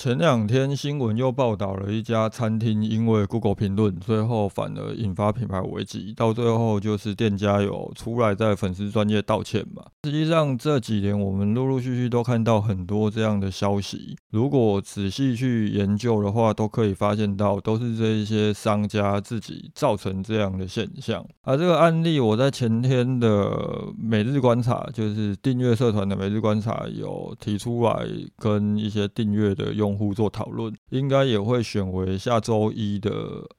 前两天新闻又报道了一家餐厅因为 Google 评论，最后反而引发品牌危机，到最后就是店家有出来在粉丝专业道歉嘛。实际上这几年我们陆陆续续都看到很多这样的消息，如果仔细去研究的话，都可以发现到都是这一些商家自己造成这样的现象。而这个案例我在前天的每日观察，就是订阅社团的每日观察有提出来跟一些订阅的用。用户做讨论，应该也会选为下周一的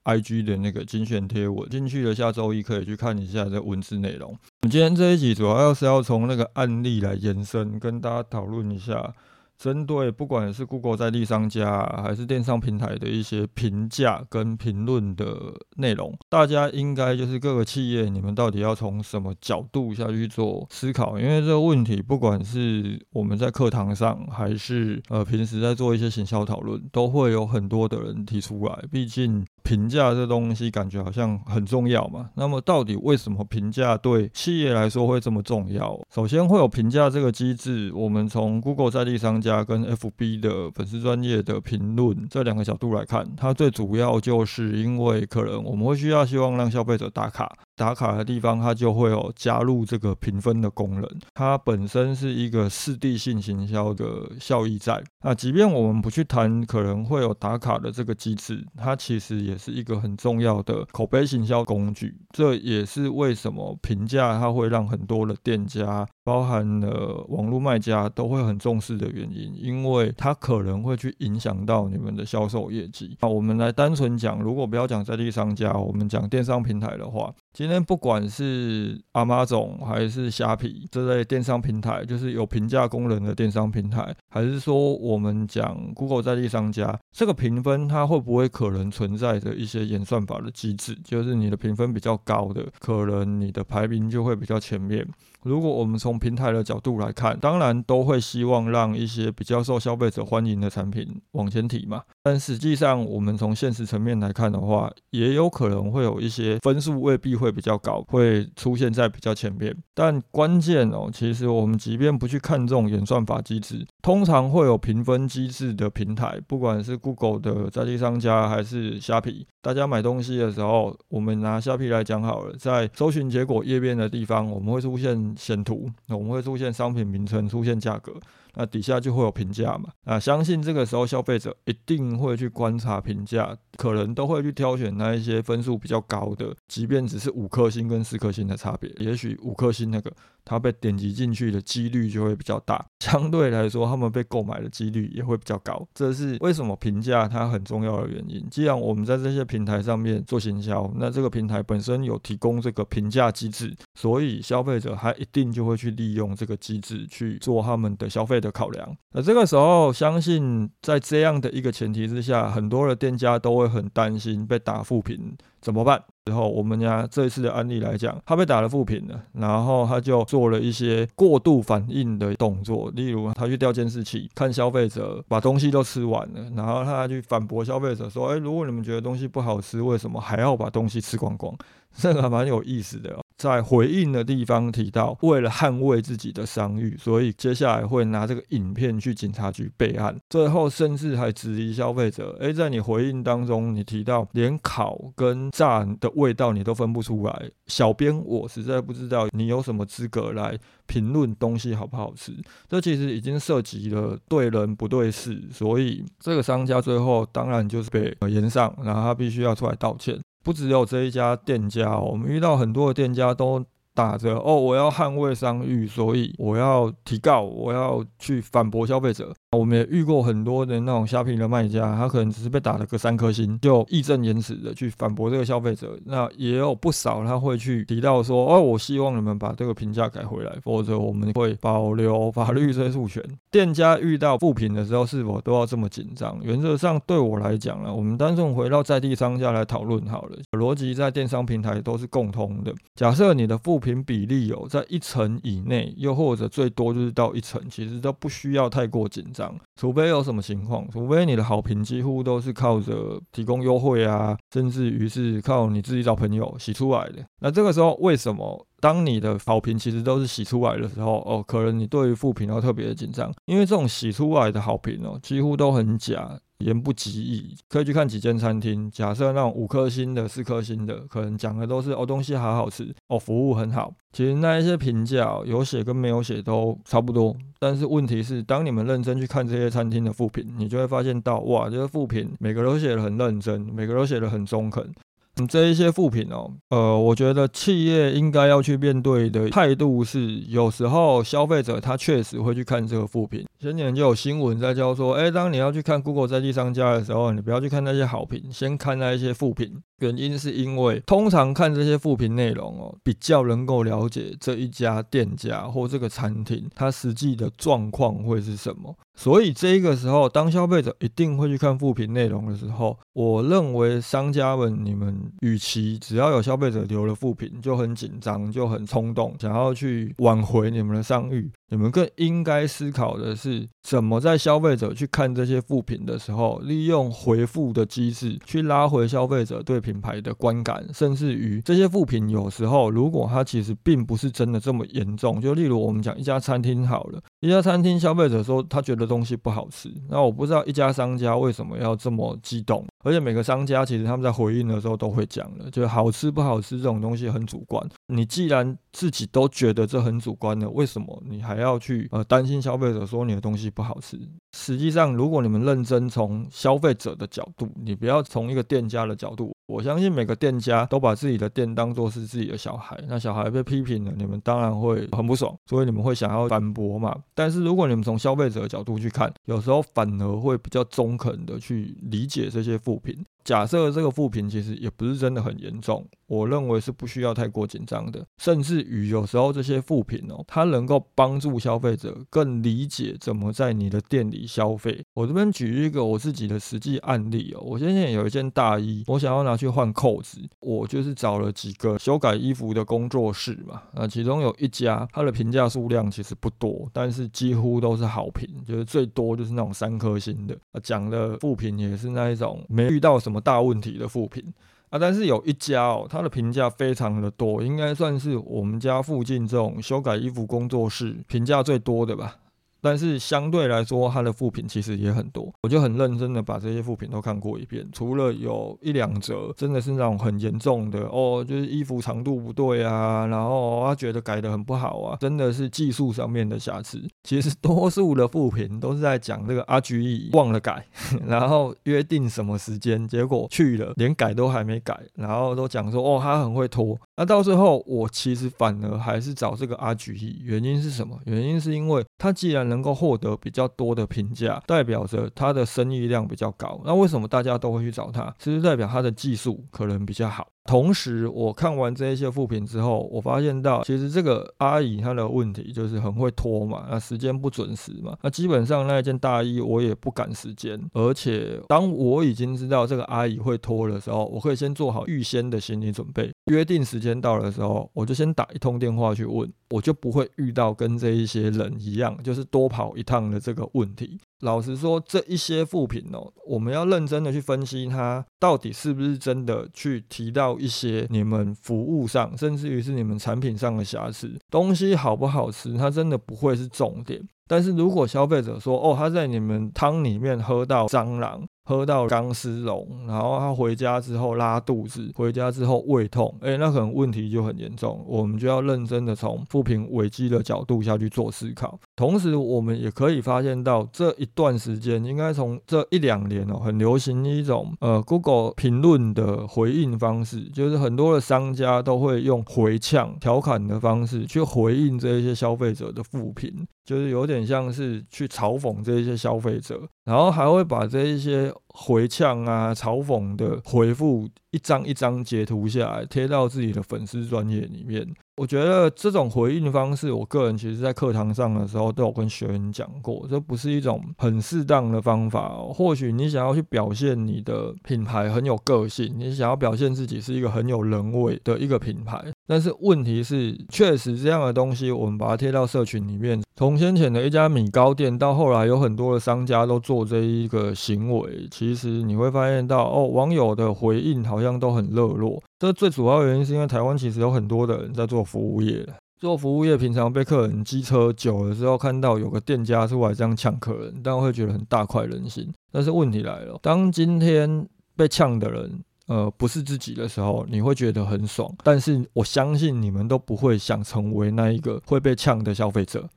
IG 的那个精选贴文。进去了，下周一可以去看一下这文字内容。我们今天这一集主要是要从那个案例来延伸，跟大家讨论一下。针对不管是 Google 在地商家还是电商平台的一些评价跟评论的内容，大家应该就是各个企业，你们到底要从什么角度下去做思考？因为这个问题，不管是我们在课堂上，还是呃平时在做一些行销讨论，都会有很多的人提出来。毕竟评价这东西感觉好像很重要嘛。那么到底为什么评价对企业来说会这么重要？首先会有评价这个机制，我们从 Google 在地商家。跟 FB 的粉丝专业的评论这两个角度来看，它最主要就是因为可能我们会需要希望让消费者打卡。打卡的地方，它就会有加入这个评分的功能。它本身是一个四地性行销的效益在。那即便我们不去谈可能会有打卡的这个机制，它其实也是一个很重要的口碑行销工具。这也是为什么评价它会让很多的店家，包含了网络卖家都会很重视的原因，因为它可能会去影响到你们的销售业绩。那我们来单纯讲，如果不要讲在地商家，我们讲电商平台的话。今天不管是阿妈总还是虾皮这类电商平台，就是有评价功能的电商平台，还是说我们讲 Google 在地商家，这个评分它会不会可能存在着一些演算法的机制？就是你的评分比较高的，可能你的排名就会比较前面。如果我们从平台的角度来看，当然都会希望让一些比较受消费者欢迎的产品往前提嘛。但实际上，我们从现实层面来看的话，也有可能会有一些分数未必会比较高，会出现在比较前面。但关键哦，其实我们即便不去看这种演算法机制，通常会有评分机制的平台，不管是 Google 的在地商家还是虾皮，大家买东西的时候，我们拿虾皮来讲好了，在搜寻结果页面的地方，我们会出现。显图，那我们会出现商品名称，出现价格。那底下就会有评价嘛？啊，相信这个时候消费者一定会去观察评价，可能都会去挑选那一些分数比较高的，即便只是五颗星跟四颗星的差别，也许五颗星那个它被点击进去的几率就会比较大，相对来说他们被购买的几率也会比较高。这是为什么评价它很重要的原因。既然我们在这些平台上面做行销，那这个平台本身有提供这个评价机制，所以消费者他一定就会去利用这个机制去做他们的消费。的考量，那这个时候，相信在这样的一个前提之下，很多的店家都会很担心被打负评怎么办？之后，我们家这一次的案例来讲，他被打了负评了，然后他就做了一些过度反应的动作，例如他去调监视器，看消费者把东西都吃完了，然后他去反驳消费者说：“哎，如果你们觉得东西不好吃，为什么还要把东西吃光光？”这个还蛮有意思的。在回应的地方提到，为了捍卫自己的商誉，所以接下来会拿这个影片去警察局备案。最后甚至还质疑消费者：诶，在你回应当中，你提到连烤跟炸的味道你都分不出来，小编我实在不知道你有什么资格来评论东西好不好吃。这其实已经涉及了对人不对事，所以这个商家最后当然就是被延上，然后他必须要出来道歉。不只有这一家店家，我们遇到很多的店家都。打着哦，我要捍卫商誉，所以我要提告，我要去反驳消费者。我们也遇过很多的那种虾皮的卖家，他可能只是被打了个三颗星，就义正言辞的去反驳这个消费者。那也有不少他会去提到说，哦，我希望你们把这个评价改回来，否则我们会保留法律追诉权。店家遇到负评的时候，是否都要这么紧张？原则上对我来讲呢，我们单纯回到在地商家来讨论好了，逻辑在电商平台都是共通的。假设你的负评比例哦，在一成以内，又或者最多就是到一成，其实都不需要太过紧张。除非有什么情况，除非你的好评几乎都是靠着提供优惠啊，甚至于是靠你自己找朋友洗出来的。那这个时候，为什么当你的好评其实都是洗出来的时候，哦，可能你对于负评要特别的紧张，因为这种洗出来的好评哦，几乎都很假。言不及义，可以去看几间餐厅。假设那种五颗星的、四颗星的，可能讲的都是哦东西好好吃，哦服务很好。其实那一些评价有写跟没有写都差不多。但是问题是，当你们认真去看这些餐厅的复评，你就会发现到哇，这些复评每个都写的很认真，每个都写的很中肯。嗯这一些副品哦，呃，我觉得企业应该要去面对的态度是，有时候消费者他确实会去看这个副品。前年就有新闻在教说，哎，当你要去看 Google 在地商家的时候，你不要去看那些好评，先看那一些副品。原因是因为通常看这些副评内容哦，比较能够了解这一家店家或这个餐厅它实际的状况会是什么。所以这个时候，当消费者一定会去看复评内容的时候，我认为商家们你们。与其只要有消费者留了负评就很紧张就很冲动，想要去挽回你们的商誉，你们更应该思考的是，怎么在消费者去看这些负评的时候，利用回复的机制去拉回消费者对品牌的观感，甚至于这些负评有时候如果它其实并不是真的这么严重，就例如我们讲一家餐厅好了，一家餐厅消费者说他觉得东西不好吃，那我不知道一家商家为什么要这么激动。而且每个商家其实他们在回应的时候都会讲了，就是好吃不好吃这种东西很主观。你既然自己都觉得这很主观的，为什么你还要去呃担心消费者说你的东西不好吃？实际上，如果你们认真从消费者的角度，你不要从一个店家的角度。我相信每个店家都把自己的店当做是自己的小孩，那小孩被批评了，你们当然会很不爽，所以你们会想要反驳嘛。但是如果你们从消费者的角度去看，有时候反而会比较中肯的去理解这些负评。假设这个负评其实也不是真的很严重，我认为是不需要太过紧张的。甚至于有时候这些负评哦，它能够帮助消费者更理解怎么在你的店里消费。我这边举一个我自己的实际案例哦，我现在有一件大衣，我想要拿。去换扣子，我就是找了几个修改衣服的工作室嘛，那其中有一家，它的评价数量其实不多，但是几乎都是好评，就是最多就是那种三颗星的，讲的负评也是那一种没遇到什么什么大问题的副品啊，但是有一家哦，它的评价非常的多，应该算是我们家附近这种修改衣服工作室评价最多的吧。但是相对来说，它的副品其实也很多，我就很认真的把这些副品都看过一遍。除了有一两折，真的是那种很严重的哦，就是衣服长度不对啊，然后他觉得改的很不好啊，真的是技术上面的瑕疵。其实多数的副品都是在讲这个阿菊忘了改，然后约定什么时间，结果去了连改都还没改，然后都讲说哦他很会拖。那到最后我其实反而还是找这个阿菊原因是什么？原因是因为他既然能够获得比较多的评价，代表着他的生意量比较高。那为什么大家都会去找他？其实代表他的技术可能比较好。同时，我看完这一些副评之后，我发现到其实这个阿姨她的问题就是很会拖嘛，那时间不准时嘛。那基本上那一件大衣我也不赶时间，而且当我已经知道这个阿姨会拖的时候，我可以先做好预先的心理准备。约定时间到的时候，我就先打一通电话去问，我就不会遇到跟这一些人一样，就是多跑一趟的这个问题。老实说，这一些副品哦，我们要认真的去分析它到底是不是真的去提到一些你们服务上，甚至于是你们产品上的瑕疵。东西好不好吃，它真的不会是重点。但是如果消费者说，哦，他在你们汤里面喝到蟑螂。喝到钢丝绒，然后他回家之后拉肚子，回家之后胃痛，哎，那可能问题就很严重，我们就要认真的从扶贫危机的角度下去做思考。同时，我们也可以发现到这一段时间，应该从这一两年哦，很流行一种呃 Google 评论的回应方式，就是很多的商家都会用回呛、调侃的方式去回应这一些消费者的负评，就是有点很像是去嘲讽这些消费者。然后还会把这一些回呛啊、嘲讽的回复一张一张截图下来，贴到自己的粉丝专页里面。我觉得这种回应方式，我个人其实在课堂上的时候都有跟学员讲过，这不是一种很适当的方法。或许你想要去表现你的品牌很有个性，你想要表现自己是一个很有人味的一个品牌，但是问题是，确实这样的东西，我们把它贴到社群里面，从先前的一家米糕店，到后来有很多的商家都做这一个行为，其实你会发现到，哦，网友的回应好像都很热络。这最主要原因是因为台湾其实有很多的人在做服务业做服务业平常被客人机车久了之后，看到有个店家出来这样呛客人，当然会觉得很大快人心。但是问题来了，当今天被呛的人，呃，不是自己的时候，你会觉得很爽。但是我相信你们都不会想成为那一个会被呛的消费者。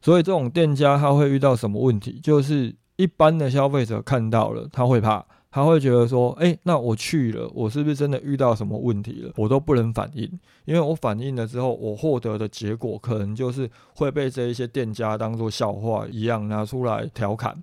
所以这种店家他会遇到什么问题？就是一般的消费者看到了，他会怕。他会觉得说，哎，那我去了，我是不是真的遇到什么问题了？我都不能反应，因为我反应了之后，我获得的结果可能就是会被这一些店家当做笑话一样拿出来调侃。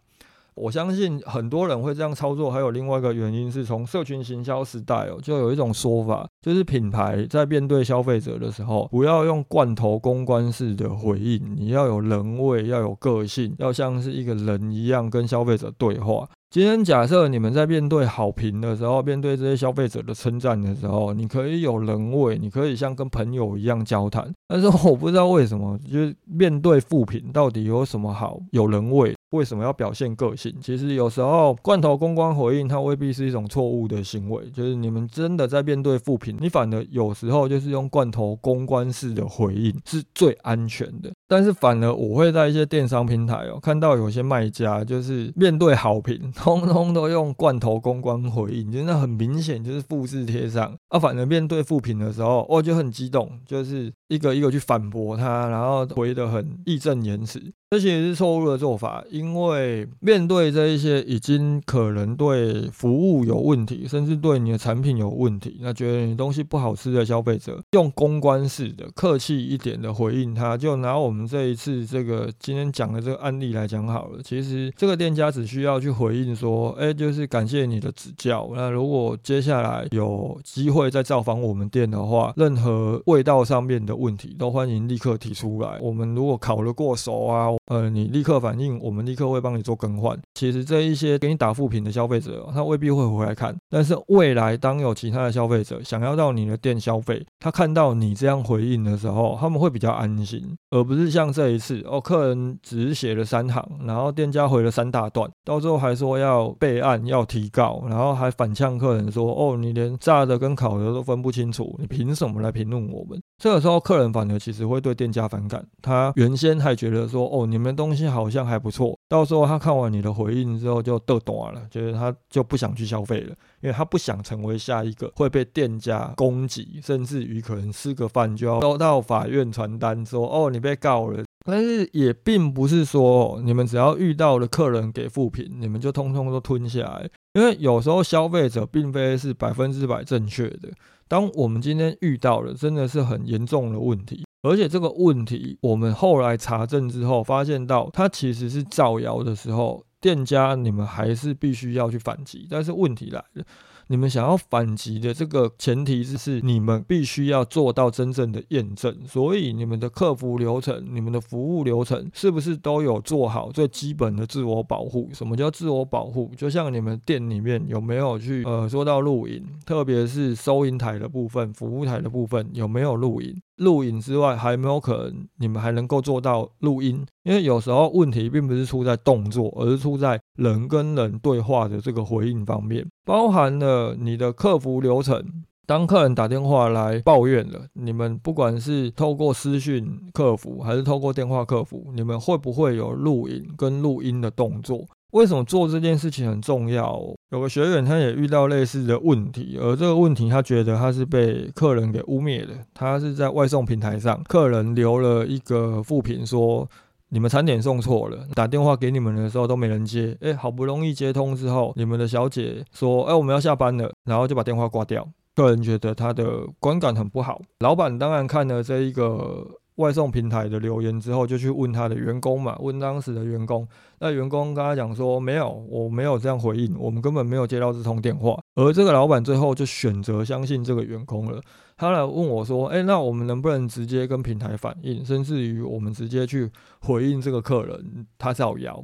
我相信很多人会这样操作，还有另外一个原因是从社群行销时代哦，就有一种说法，就是品牌在面对消费者的时候，不要用罐头公关式的回应，你要有人味，要有个性，要像是一个人一样跟消费者对话。今天假设你们在面对好评的时候，面对这些消费者的称赞的时候，你可以有人味，你可以像跟朋友一样交谈。但是我不知道为什么，就是面对负评到底有什么好有人味？为什么要表现个性？其实有时候罐头公关回应，它未必是一种错误的行为。就是你们真的在面对负评，你反而有时候就是用罐头公关式的回应是最安全的。但是反而我会在一些电商平台哦，看到有些卖家就是面对好评，通通都用罐头公关回应，真的很明显就是复制贴上。啊，反而面对负评的时候，我就很激动，就是一个一个去反驳他，然后回得很义正言辞。这其实是错误的做法，因为面对这一些已经可能对服务有问题，甚至对你的产品有问题，那觉得你东西不好吃的消费者，用公关式的、客气一点的回应他，就拿我们这一次这个今天讲的这个案例来讲好了。其实这个店家只需要去回应说，哎，就是感谢你的指教。那如果接下来有机会再造访我们店的话，任何味道上面的问题都欢迎立刻提出来。我们如果烤得过熟啊。呃，你立刻反应，我们立刻会帮你做更换。其实这一些给你打负评的消费者，他未必会回来看。但是未来当有其他的消费者想要到你的店消费，他看到你这样回应的时候，他们会比较安心，而不是像这一次哦，客人只写了三行，然后店家回了三大段，到最后还说要备案、要提告，然后还反呛客人说哦，你连炸的跟烤的都分不清楚，你凭什么来评论我们？这个时候客人反而其实会对店家反感，他原先还觉得说哦你。你们东西好像还不错，到时候他看完你的回应之后就逗短了，觉得他就不想去消费了，因为他不想成为下一个会被店家攻击，甚至于可能吃个饭就要收到法院传单说哦你被告了。但是也并不是说你们只要遇到了客人给负评，你们就通通都吞下来，因为有时候消费者并非是百分之百正确的。当我们今天遇到了真的是很严重的问题。而且这个问题，我们后来查证之后，发现到它其实是造谣的时候，店家你们还是必须要去反击。但是问题来了。你们想要反击的这个前提是，你们必须要做到真正的验证。所以，你们的客服流程、你们的服务流程，是不是都有做好最基本的自我保护？什么叫自我保护？就像你们店里面有没有去呃说到录影，特别是收银台的部分、服务台的部分有没有录影？录影之外，还没有可能你们还能够做到录音？因为有时候问题并不是出在动作，而是出在人跟人对话的这个回应方面，包含了你的客服流程。当客人打电话来抱怨了，你们不管是透过私讯客服，还是透过电话客服，你们会不会有录影跟录音的动作？为什么做这件事情很重要？有个学员他也遇到类似的问题，而这个问题他觉得他是被客人给污蔑的。他是在外送平台上，客人留了一个负评说。你们餐点送错了，打电话给你们的时候都没人接。哎，好不容易接通之后，你们的小姐说：“哎，我们要下班了。”然后就把电话挂掉。客人觉得他的观感很不好。老板当然看了这一个外送平台的留言之后，就去问他的员工嘛，问当时的员工。那员工跟他讲说：“没有，我没有这样回应，我们根本没有接到这通电话。”而这个老板最后就选择相信这个员工了。他来问我说：“哎，那我们能不能直接跟平台反映，甚至于我们直接去回应这个客人他造谣，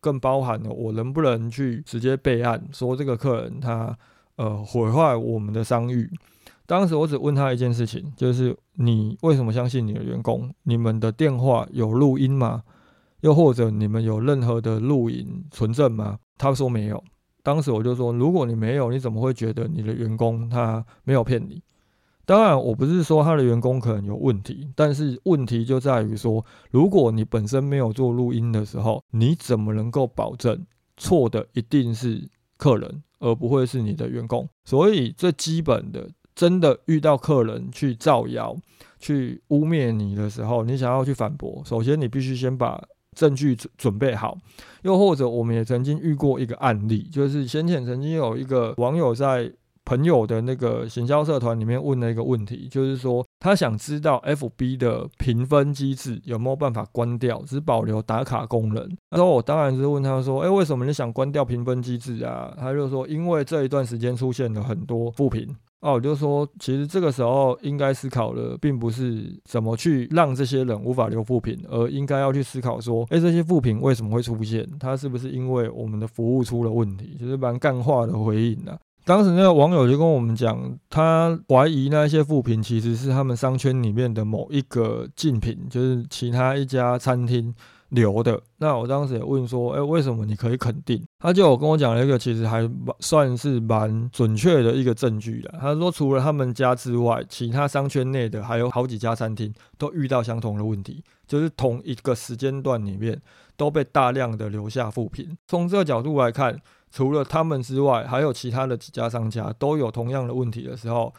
更包含了我能不能去直接备案，说这个客人他呃毁坏我们的商誉？”当时我只问他一件事情，就是你为什么相信你的员工？你们的电话有录音吗？又或者你们有任何的录影存证吗？他说没有。当时我就说，如果你没有，你怎么会觉得你的员工他没有骗你？当然，我不是说他的员工可能有问题，但是问题就在于说，如果你本身没有做录音的时候，你怎么能够保证错的一定是客人，而不会是你的员工？所以最基本的。真的遇到客人去造谣、去污蔑你的时候，你想要去反驳，首先你必须先把证据准准备好。又或者，我们也曾经遇过一个案例，就是先前曾经有一个网友在朋友的那个行销社团里面问了一个问题，就是说他想知道 FB 的评分机制有没有办法关掉，只保留打卡功能。那时候我当然是问他说：“哎，为什么你想关掉评分机制啊？”他就说：“因为这一段时间出现了很多负评。”哦，我就说，其实这个时候应该思考的，并不是怎么去让这些人无法留负评，而应该要去思考说，哎，这些负评为什么会出现？它是不是因为我们的服务出了问题？就是蛮干话的回应啊。当时那个网友就跟我们讲，他怀疑那些负评其实是他们商圈里面的某一个竞品，就是其他一家餐厅。留的那我当时也问说，哎，为什么你可以肯定？他就跟我讲了一个其实还算是蛮准确的一个证据的。他说，除了他们家之外，其他商圈内的还有好几家餐厅都遇到相同的问题，就是同一个时间段里面都被大量的留下负评。从这个角度来看，除了他们之外，还有其他的几家商家都有同样的问题的时候，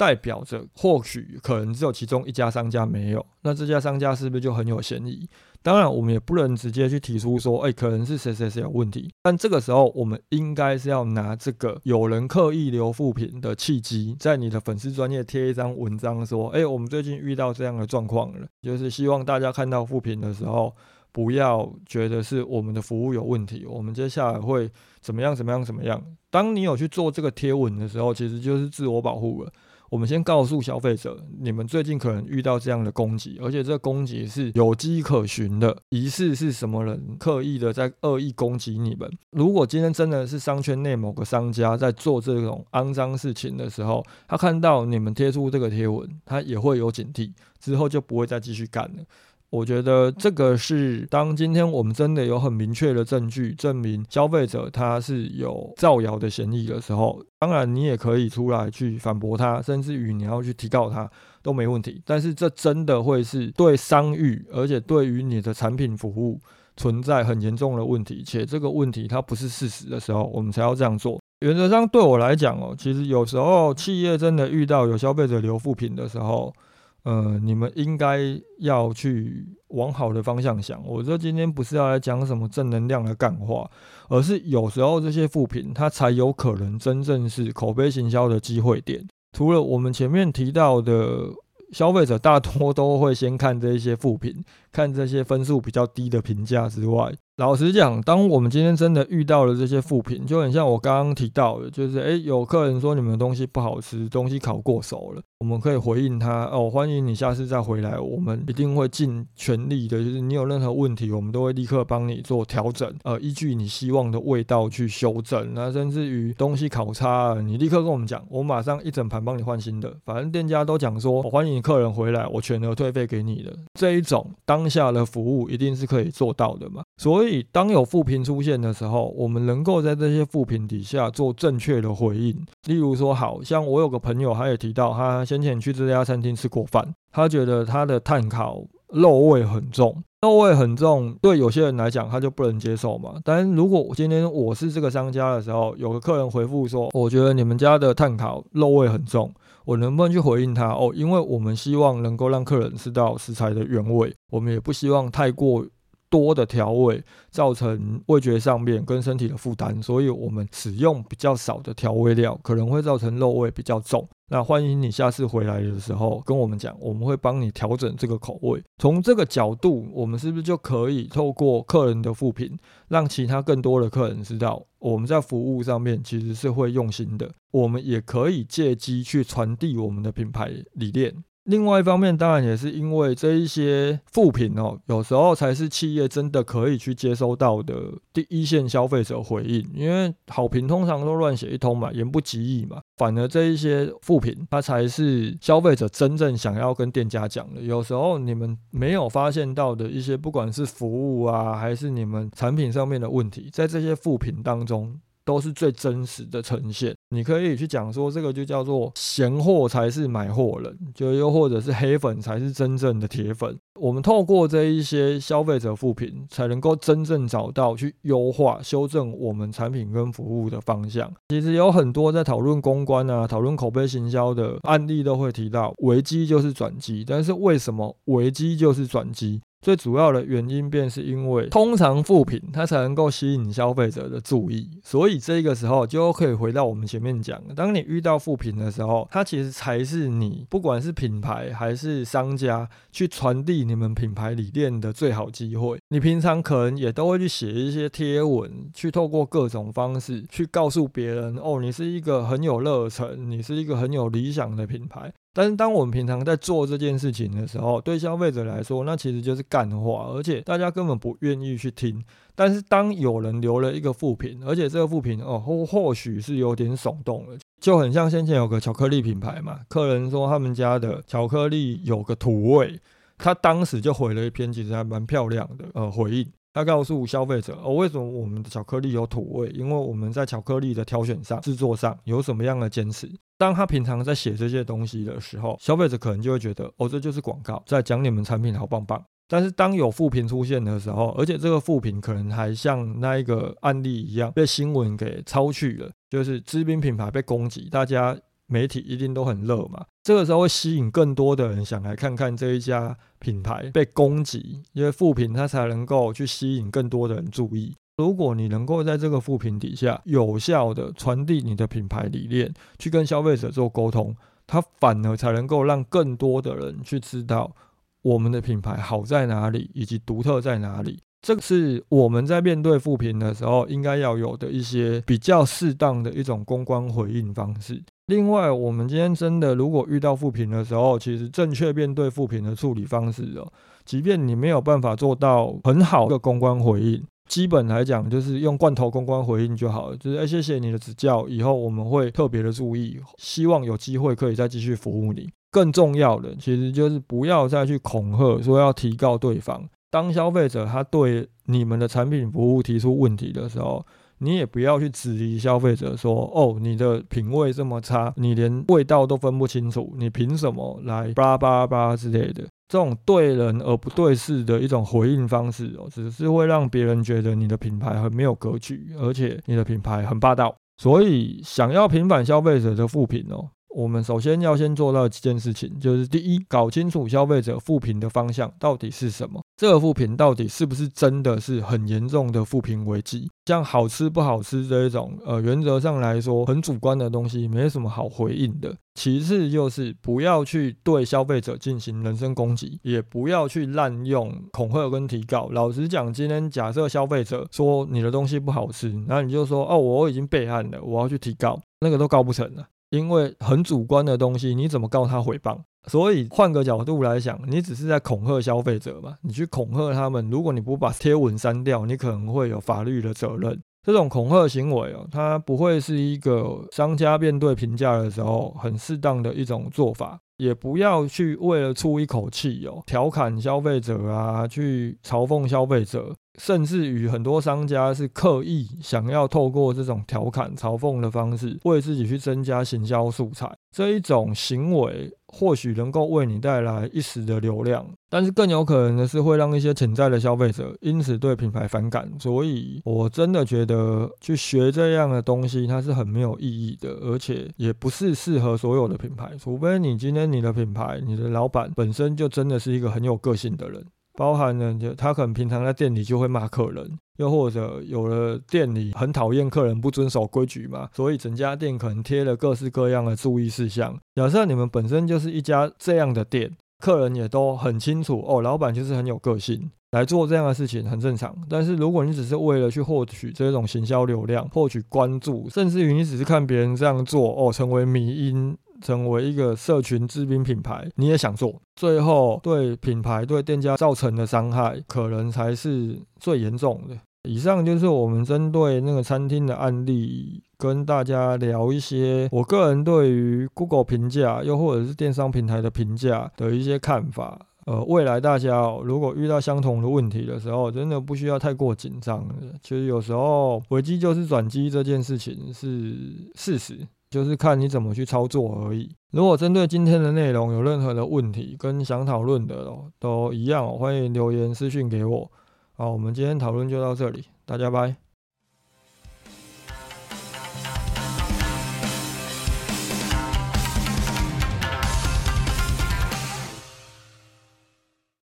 代表着或许可能只有其中一家商家没有，那这家商家是不是就很有嫌疑？当然，我们也不能直接去提出说，哎，可能是谁谁谁有问题。但这个时候，我们应该是要拿这个有人刻意留负评的契机，在你的粉丝专业贴一张文章，说，哎，我们最近遇到这样的状况了，就是希望大家看到负评的时候，不要觉得是我们的服务有问题。我们接下来会怎么样？怎么样？怎么样？当你有去做这个贴文的时候，其实就是自我保护了。我们先告诉消费者，你们最近可能遇到这样的攻击，而且这个攻击是有迹可循的，疑似是什么人刻意的在恶意攻击你们。如果今天真的是商圈内某个商家在做这种肮脏事情的时候，他看到你们贴出这个贴文，他也会有警惕，之后就不会再继续干了。我觉得这个是当今天我们真的有很明确的证据证明消费者他是有造谣的嫌疑的时候，当然你也可以出来去反驳他，甚至于你要去提告他都没问题。但是这真的会是对商誉，而且对于你的产品服务存在很严重的问题，且这个问题它不是事实的时候，我们才要这样做。原则上对我来讲哦，其实有时候企业真的遇到有消费者留负评的时候。呃，你们应该要去往好的方向想。我说今天不是要来讲什么正能量的干话，而是有时候这些副品它才有可能真正是口碑行销的机会点。除了我们前面提到的，消费者大多都会先看这些副品，看这些分数比较低的评价之外。老实讲，当我们今天真的遇到了这些负评，就很像我刚刚提到的，就是诶，有客人说你们的东西不好吃，东西烤过熟了，我们可以回应他哦，欢迎你下次再回来，我们一定会尽全力的，就是你有任何问题，我们都会立刻帮你做调整，呃，依据你希望的味道去修正，那甚至于东西烤差了，你立刻跟我们讲，我马上一整盘帮你换新的，反正店家都讲说欢迎客人回来，我全额退费给你的，这一种当当下的服务一定是可以做到的嘛，所以，当有负评出现的时候，我们能够在这些负评底下做正确的回应。例如说，好像我有个朋友，他也提到，他先前去这家餐厅吃过饭，他觉得他的碳烤肉味很重，肉味很重，对有些人来讲他就不能接受嘛。但如果今天我是这个商家的时候，有个客人回复说，我觉得你们家的碳烤肉味很重，我能不能去回应他？哦，因为我们希望能够让客人吃到食材的原味，我们也不希望太过。多的调味造成味觉上面跟身体的负担，所以我们使用比较少的调味料，可能会造成肉味比较重。那欢迎你下次回来的时候跟我们讲，我们会帮你调整这个口味。从这个角度，我们是不是就可以透过客人的复评，让其他更多的客人知道我们在服务上面其实是会用心的。我们也可以借机去传递我们的品牌理念。另外一方面，当然也是因为这一些副品哦，有时候才是企业真的可以去接收到的第一线消费者回应。因为好评通常都乱写一通嘛，言不及义嘛。反而这一些副品，它才是消费者真正想要跟店家讲的。有时候你们没有发现到的一些，不管是服务啊，还是你们产品上面的问题，在这些副品当中。都是最真实的呈现。你可以去讲说，这个就叫做闲货才是买货人，就又或者是黑粉才是真正的铁粉。我们透过这一些消费者复评，才能够真正找到去优化、修正我们产品跟服务的方向。其实有很多在讨论公关啊、讨论口碑行销的案例，都会提到危机就是转机。但是为什么危机就是转机？最主要的原因便是因为通常副品它才能够吸引消费者的注意，所以这个时候就可以回到我们前面讲，当你遇到副品的时候，它其实才是你不管是品牌还是商家去传递你们品牌理念的最好机会。你平常可能也都会去写一些贴文，去透过各种方式去告诉别人，哦，你是一个很有热忱，你是一个很有理想的品牌。但是，当我们平常在做这件事情的时候，对消费者来说，那其实就是干话，而且大家根本不愿意去听。但是，当有人留了一个副评，而且这个副评哦，或或许是有点耸动了，就很像先前有个巧克力品牌嘛，客人说他们家的巧克力有个土味，他当时就回了一篇其实还蛮漂亮的呃回应。他告诉消费者哦，为什么我们的巧克力有土味？因为我们在巧克力的挑选上、制作上有什么样的坚持？当他平常在写这些东西的时候，消费者可能就会觉得哦，这就是广告，在讲你们产品好棒棒。但是当有负评出现的时候，而且这个负评可能还像那一个案例一样被新闻给抄去了，就是知名品牌被攻击，大家。媒体一定都很热嘛，这个时候会吸引更多的人想来看看这一家品牌被攻击，因为负评它才能够去吸引更多的人注意。如果你能够在这个负评底下有效的传递你的品牌理念，去跟消费者做沟通，它反而才能够让更多的人去知道我们的品牌好在哪里，以及独特在哪里。这是我们在面对负评的时候应该要有的一些比较适当的一种公关回应方式。另外，我们今天真的如果遇到负评的时候，其实正确面对负评的处理方式哦，即便你没有办法做到很好的公关回应，基本来讲就是用罐头公关回应就好了。就是哎，谢谢你的指教，以后我们会特别的注意，希望有机会可以再继续服务你。更重要的，其实就是不要再去恐吓说要提告对方。当消费者他对你们的产品服务提出问题的时候，你也不要去质疑消费者说，哦，你的品味这么差，你连味道都分不清楚，你凭什么来叭叭叭之类的？这种对人而不对事的一种回应方式哦，只是会让别人觉得你的品牌很没有格局，而且你的品牌很霸道。所以，想要平反消费者的负评哦。我们首先要先做到几件事情，就是第一，搞清楚消费者负评的方向到底是什么，这个负评到底是不是真的是很严重的负评危机？像好吃不好吃这一种，呃，原则上来说很主观的东西，没什么好回应的。其次就是不要去对消费者进行人身攻击，也不要去滥用恐吓跟提告。老实讲，今天假设消费者说你的东西不好吃，然后你就说哦，我已经备案了，我要去提告，那个都告不成了。因为很主观的东西，你怎么告他诽谤？所以换个角度来讲，你只是在恐吓消费者嘛？你去恐吓他们，如果你不把贴文删掉，你可能会有法律的责任。这种恐吓行为哦，它不会是一个商家面对评价的时候很适当的一种做法，也不要去为了出一口气哦，调侃消费者啊，去嘲讽消费者。甚至于很多商家是刻意想要透过这种调侃、嘲讽的方式，为自己去增加行销素材。这一种行为或许能够为你带来一时的流量，但是更有可能的是会让一些潜在的消费者因此对品牌反感。所以我真的觉得去学这样的东西，它是很没有意义的，而且也不是适合所有的品牌。除非你今天你的品牌、你的老板本身就真的是一个很有个性的人。包含了，就他可能平常在店里就会骂客人，又或者有了店里很讨厌客人不遵守规矩嘛，所以整家店可能贴了各式各样的注意事项。假设你们本身就是一家这样的店，客人也都很清楚哦，老板就是很有个性，来做这样的事情很正常。但是如果你只是为了去获取这种行销流量、获取关注，甚至于你只是看别人这样做哦，成为迷因。成为一个社群知名品牌，你也想做，最后对品牌对店家造成的伤害，可能才是最严重的。以上就是我们针对那个餐厅的案例，跟大家聊一些我个人对于 Google 评价，又或者是电商平台的评价的一些看法。呃，未来大家如果遇到相同的问题的时候，真的不需要太过紧张。其实有时候危机就是转机，这件事情是事实，就是看你怎么去操作而已。如果针对今天的内容有任何的问题跟想讨论的哦，都一样，欢迎留言私讯给我。好，我们今天讨论就到这里，大家拜。